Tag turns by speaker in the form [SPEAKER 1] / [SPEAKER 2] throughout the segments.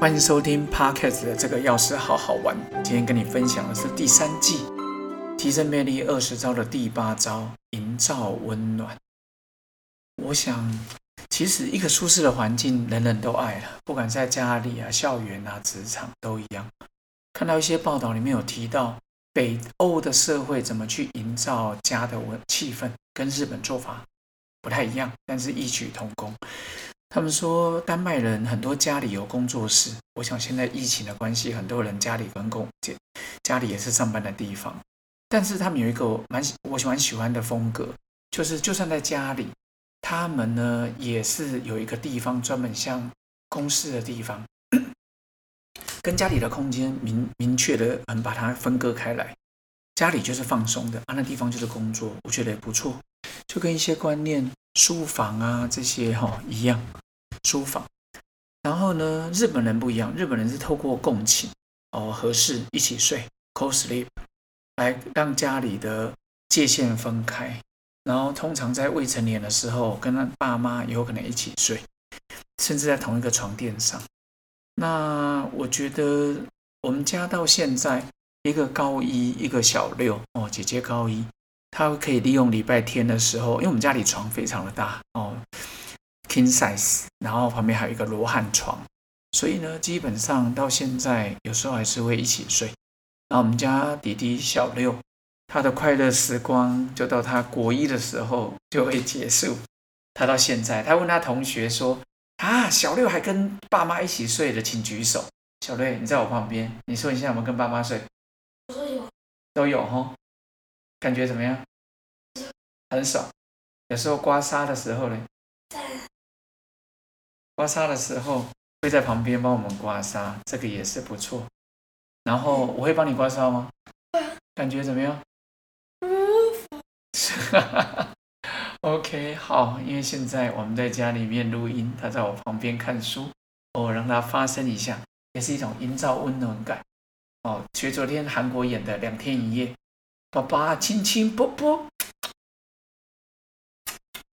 [SPEAKER 1] 欢迎收听 Parkes 的这个钥匙好好玩。今天跟你分享的是第三季提升魅力二十招的第八招：营造温暖。我想，其实一个舒适的环境，人人都爱了，不管在家里啊、校园啊、职场都一样。看到一些报道里面有提到北欧的社会怎么去营造家的温气氛，跟日本做法不太一样，但是异曲同工。他们说，丹麦人很多家里有工作室。我想现在疫情的关系，很多人家里跟工家家里也是上班的地方。但是他们有一个蛮我喜欢喜欢的风格，就是就算在家里，他们呢也是有一个地方专门像公司的地方，跟家里的空间明明确的很把它分割开来。家里就是放松的，啊，那地方就是工作，我觉得也不错。就跟一些观念。书房啊，这些哈一样，书房。然后呢，日本人不一样，日本人是透过共寝哦，合适一起睡，co-sleep，来让家里的界限分开。然后通常在未成年的时候，跟他爸妈有可能一起睡，甚至在同一个床垫上。那我觉得我们家到现在，一个高一，一个小六哦，姐姐高一。她可以利用礼拜天的时候，因为我们家里床非常的大哦，king size，然后旁边还有一个罗汉床，所以呢，基本上到现在有时候还是会一起睡。然后我们家弟弟小六，他的快乐时光就到他国一的时候就会结束。他到现在，他问他同学说：“啊，小六还跟爸妈一起睡的，请举手。”小六，你在我旁边，你说你现在，有没有跟爸妈睡？
[SPEAKER 2] 都有，
[SPEAKER 1] 都有哈。感觉怎么样？很爽。有时候刮痧的时候呢，刮痧的时候会在旁边帮我们刮痧，这个也是不错。然后我会帮你刮痧吗？感觉怎么样？OK，好，因为现在我们在家里面录音，他在我旁边看书，我让他发声一下，也是一种营造温暖感。哦，学昨天韩国演的两天一夜。爸爸亲亲啵啵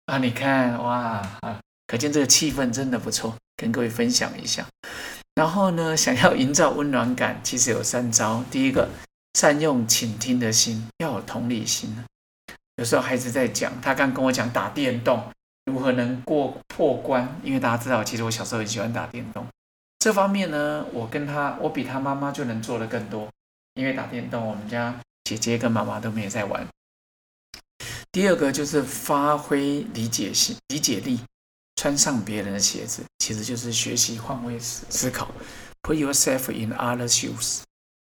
[SPEAKER 1] 啊！你看哇啊，可见这个气氛真的不错，跟各位分享一下。然后呢，想要营造温暖感，其实有三招。第一个，善用倾听的心，要有同理心。有时候孩子在讲，他刚跟我讲打电动如何能过破关，因为大家知道，其实我小时候很喜欢打电动。这方面呢，我跟他，我比他妈妈就能做的更多，因为打电动，我们家。姐姐跟妈妈都没有在玩。第二个就是发挥理解性、理解力，穿上别人的鞋子，其实就是学习换位思思考。Put yourself in other shoes，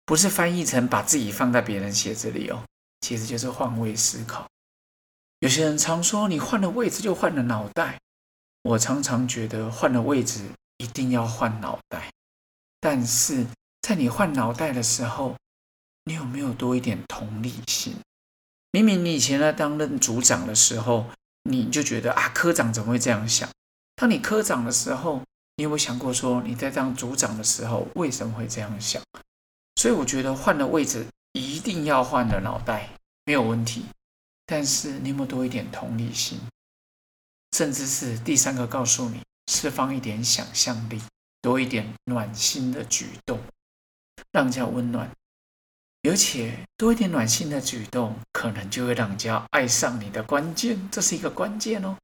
[SPEAKER 1] 不是翻译成把自己放在别人鞋子里哦，其实就是换位思考。有些人常说你换了位置就换了脑袋，我常常觉得换了位置一定要换脑袋，但是在你换脑袋的时候。你有没有多一点同理心？明明你以前在担任组长的时候，你就觉得啊，科长怎么会这样想？当你科长的时候，你有没有想过说你在当组长的时候为什么会这样想？所以我觉得换了位置一定要换了脑袋，没有问题。但是你有没有多一点同理心？甚至是第三个告诉你，释放一点想象力，多一点暖心的举动，让人家温暖。而且多一点暖心的举动，可能就会让人家爱上你的关键，这是一个关键哦。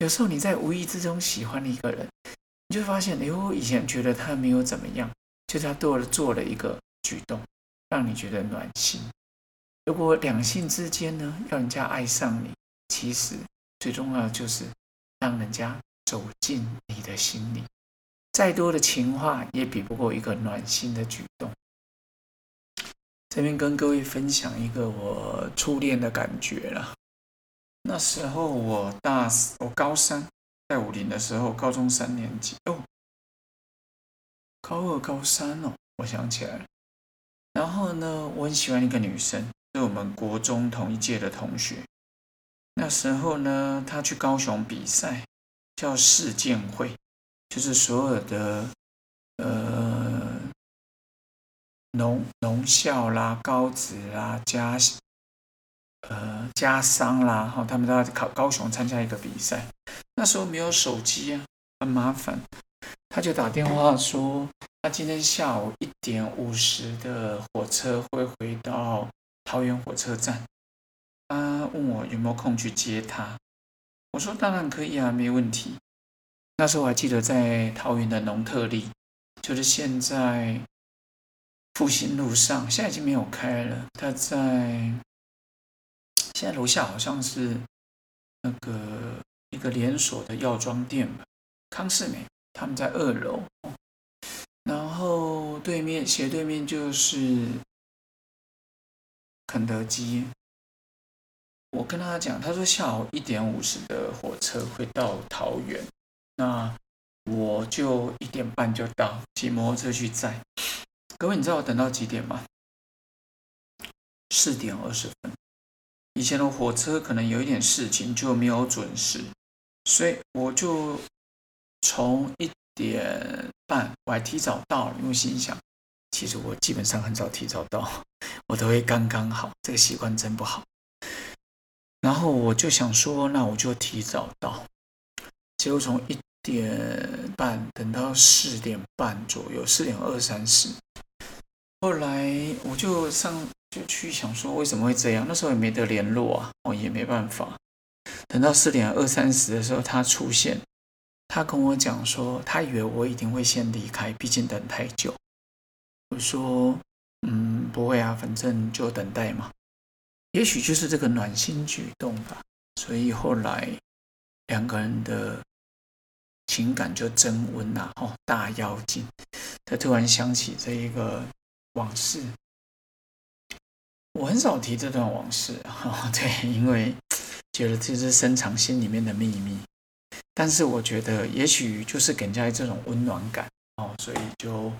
[SPEAKER 1] 有时候你在无意之中喜欢一个人，你就发现，哎呦，以前觉得他没有怎么样，就是他做了做了一个举动，让你觉得暖心。如果两性之间呢，要人家爱上你，其实最重要的就是让人家走进你的心里。再多的情话，也比不过一个暖心的举动。这边跟各位分享一个我初恋的感觉了。那时候我大我高三，在武林的时候，高中三年级哦，高二高三哦，我想起来了。然后呢，我很喜欢一个女生，是我们国中同一届的同学。那时候呢，她去高雄比赛，叫世剑会，就是所有的呃。农农校啦、高职啦、家呃家商啦，哈，他们都要考高雄参加一个比赛。那时候没有手机啊，很麻烦。他就打电话说，他今天下午一点五十的火车会回到桃园火车站，他问我有没有空去接他。我说当然可以啊，没问题。那时候我还记得在桃园的农特利，就是现在复兴路上，现在已经没有开了。他在现在楼下好像是那个一个连锁的药妆店吧，康世美，他们在二楼，然后对面斜对面就是肯德基。我跟他讲，他说下午一点五十的火车会到桃园，那我就一点半就到，骑摩托车去载。各位，你知道我等到几点吗？四点二十分。以前的火车可能有一点事情就没有准时，所以我就从一点半我还提早到了，因为心想，其实我基本上很少提早到，我都会刚刚好，这个习惯真不好。然后我就想说，那我就提早到。结果从一点半等到四点半左右，四点二三十。后来我就上就去想说，为什么会这样？那时候也没得联络啊，我也没办法。等到四点二三十的时候，他出现，他跟我讲说，他以为我一定会先离开，毕竟等太久。我说，嗯，不会啊，反正就等待嘛。也许就是这个暖心举动吧，所以后来两个人的情感就增温了。哦，大妖精，他突然想起这一个往事。我很少提这段往事，哈，对，因为觉得这是深藏心里面的秘密。但是我觉得，也许就是给人家这种温暖感，哦，所以就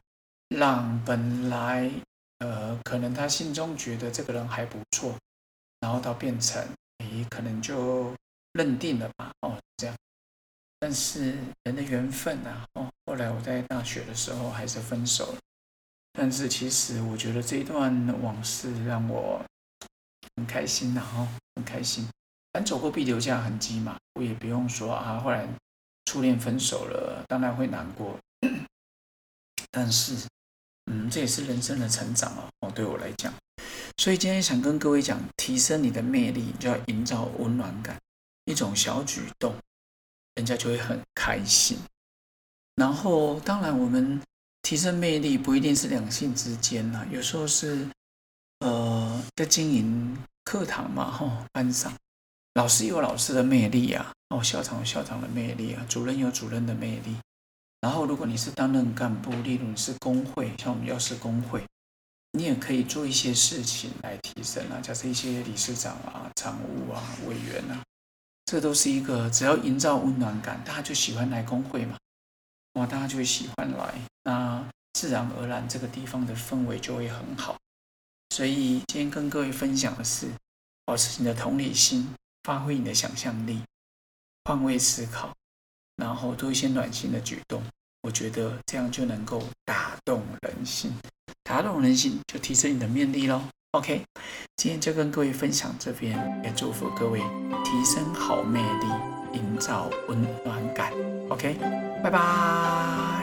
[SPEAKER 1] 让本来呃，可能他心中觉得这个人还不错。然后到变成，诶，可能就认定了吧，哦，这样。但是人的缘分啊，哦，后来我在大学的时候还是分手了。但是其实我觉得这一段往事让我很开心呐，哦，很开心。反正走过必留下痕迹嘛，我也不用说啊，后来初恋分手了，当然会难过。但是，嗯，这也是人生的成长，哦，对我来讲。所以今天想跟各位讲，提升你的魅力，就要营造温暖感。一种小举动，人家就会很开心。然后，当然我们提升魅力不一定是两性之间呐，有时候是呃在经营课堂嘛，哈，班上老师有老师的魅力啊，哦，校长有校长的魅力啊，主任有主任的魅力。然后，如果你是担任干部，例如你是工会，像我们药师工会。你也可以做一些事情来提升啊，假设一些理事长啊、常务啊、委员啊，这都是一个只要营造温暖感，大家就喜欢来工会嘛，大家就会喜欢来，那自然而然这个地方的氛围就会很好。所以今天跟各位分享的是，保持你的同理心，发挥你的想象力，换位思考，然后做一些暖心的举动，我觉得这样就能够打动人心。打动人心，就提升你的魅力喽。OK，今天就跟各位分享这边，也祝福各位提升好魅力，营造温暖感。OK，拜拜。